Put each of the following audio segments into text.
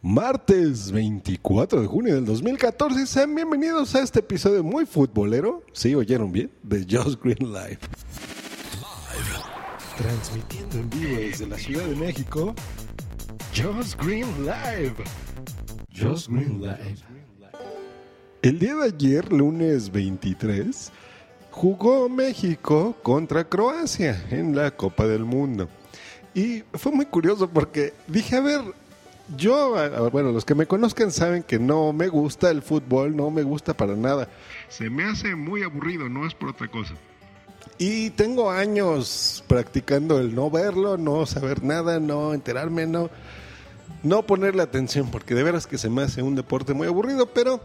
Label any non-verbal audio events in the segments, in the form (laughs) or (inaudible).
Martes 24 de junio del 2014. Sean bienvenidos a este episodio muy futbolero. ¿Sí oyeron bien? De Just Green Live. Transmitiendo en vivo desde la Ciudad de México. Just Green Live. Just Green Live. El día de ayer, lunes 23, jugó México contra Croacia en la Copa del Mundo. Y fue muy curioso porque dije, a ver, yo, bueno, los que me conozcan saben que no me gusta el fútbol, no me gusta para nada. Se me hace muy aburrido, no es por otra cosa. Y tengo años practicando el no verlo, no saber nada, no enterarme, no, no ponerle atención, porque de veras que se me hace un deporte muy aburrido, pero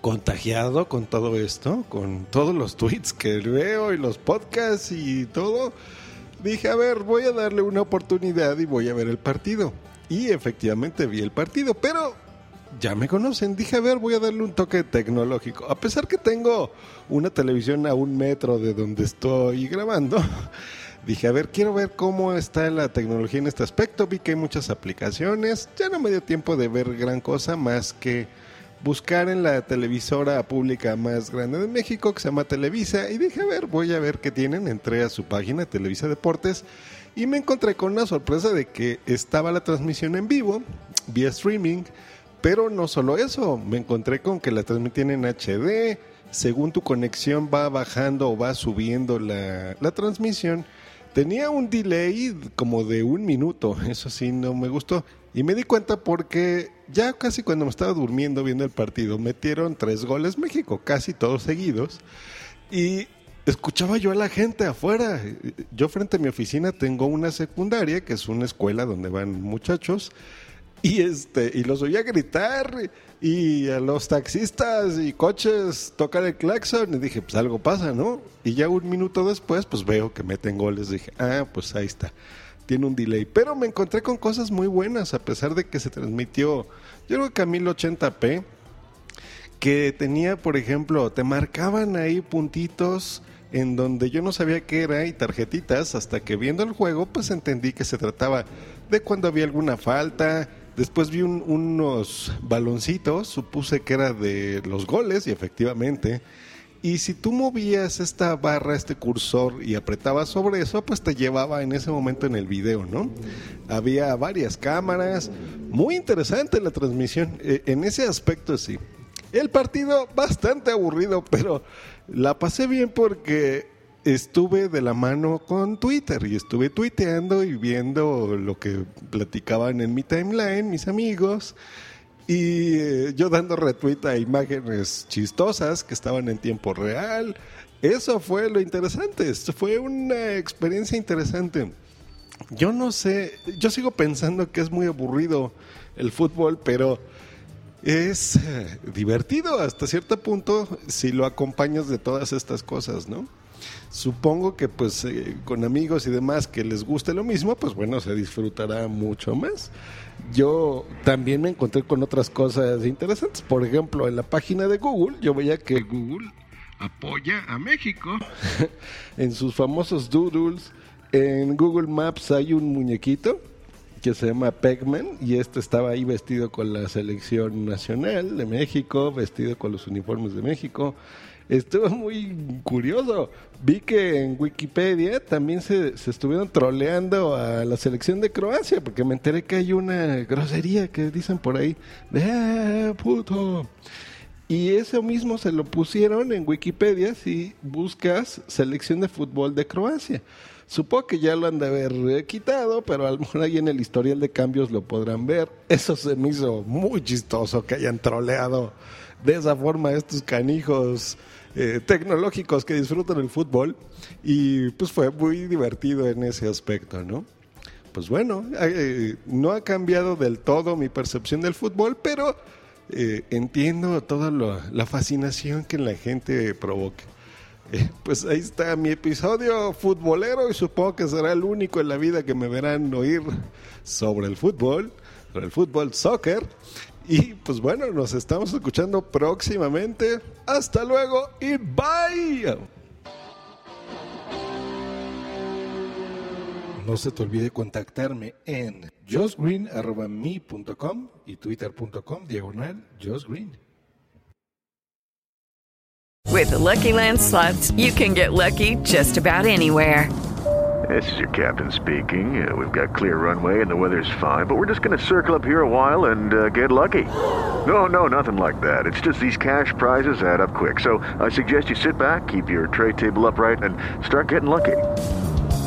contagiado con todo esto, con todos los tweets que veo y los podcasts y todo, dije, a ver, voy a darle una oportunidad y voy a ver el partido. Y efectivamente vi el partido, pero ya me conocen, dije, a ver, voy a darle un toque tecnológico. A pesar que tengo una televisión a un metro de donde estoy grabando, (laughs) dije, a ver, quiero ver cómo está la tecnología en este aspecto. Vi que hay muchas aplicaciones, ya no me dio tiempo de ver gran cosa más que buscar en la televisora pública más grande de México, que se llama Televisa, y dije, a ver, voy a ver qué tienen. Entré a su página, Televisa Deportes, y me encontré con una sorpresa de que estaba la transmisión en vivo, vía streaming, pero no solo eso, me encontré con que la transmitían en HD, según tu conexión va bajando o va subiendo la, la transmisión. Tenía un delay como de un minuto, (laughs) eso sí, no me gustó. Y me di cuenta porque ya casi cuando me estaba durmiendo viendo el partido, metieron tres goles México, casi todos seguidos. Y escuchaba yo a la gente afuera. Yo frente a mi oficina tengo una secundaria, que es una escuela donde van muchachos. Y este, y los oía gritar y a los taxistas y coches tocar el claxon y dije, pues algo pasa, ¿no? Y ya un minuto después, pues veo que meten goles, dije, ah, pues ahí está tiene un delay. Pero me encontré con cosas muy buenas, a pesar de que se transmitió, yo creo que a 1080p, que tenía, por ejemplo, te marcaban ahí puntitos en donde yo no sabía qué era y tarjetitas, hasta que viendo el juego, pues entendí que se trataba de cuando había alguna falta. Después vi unos baloncitos, supuse que era de los goles y efectivamente y si tú movías esta barra, este cursor y apretabas sobre eso, pues te llevaba en ese momento en el video, ¿no? Había varias cámaras, muy interesante la transmisión, e, en ese aspecto sí. El partido bastante aburrido, pero la pasé bien porque estuve de la mano con Twitter y estuve tuiteando y viendo lo que platicaban en mi timeline mis amigos y eh, yo dando retweet a imágenes chistosas que estaban en tiempo real. Eso fue lo interesante. Esto fue una experiencia interesante. Yo no sé, yo sigo pensando que es muy aburrido el fútbol, pero es eh, divertido hasta cierto punto si lo acompañas de todas estas cosas, ¿no? Supongo que pues eh, con amigos y demás que les guste lo mismo, pues bueno, se disfrutará mucho más. Yo también me encontré con otras cosas interesantes. Por ejemplo, en la página de Google, yo veía que Google apoya a México (laughs) en sus famosos doodles. En Google Maps hay un muñequito que se llama Pegman y este estaba ahí vestido con la selección nacional de México, vestido con los uniformes de México estuvo muy curioso. Vi que en Wikipedia también se, se, estuvieron troleando a la selección de Croacia, porque me enteré que hay una grosería que dicen por ahí, de ah, puto. Y eso mismo se lo pusieron en Wikipedia si buscas selección de fútbol de Croacia. Supongo que ya lo han de haber quitado, pero a lo mejor ahí en el historial de cambios lo podrán ver. Eso se me hizo muy chistoso que hayan troleado de esa forma estos canijos eh, tecnológicos que disfrutan el fútbol y pues fue muy divertido en ese aspecto, ¿no? pues bueno, eh, no ha cambiado del todo mi percepción del fútbol, pero eh, entiendo toda la fascinación que la gente provoca. Eh, pues ahí está mi episodio futbolero y supongo que será el único en la vida que me verán oír sobre el fútbol, sobre el fútbol soccer. Y pues bueno, nos estamos escuchando próximamente. Hasta luego y bye. No se te olvide contactarme en josgreen.me.com y twitter.com diagonal josgreen. With the Lucky Land slots, you can get lucky just about anywhere. This is your captain speaking. Uh, we've got clear runway and the weather's fine, but we're just going to circle up here a while and uh, get lucky. (gasps) No, no, nothing like that. It's just these cash prizes add up quick. So I suggest you sit back, keep your tray table upright, and start getting lucky.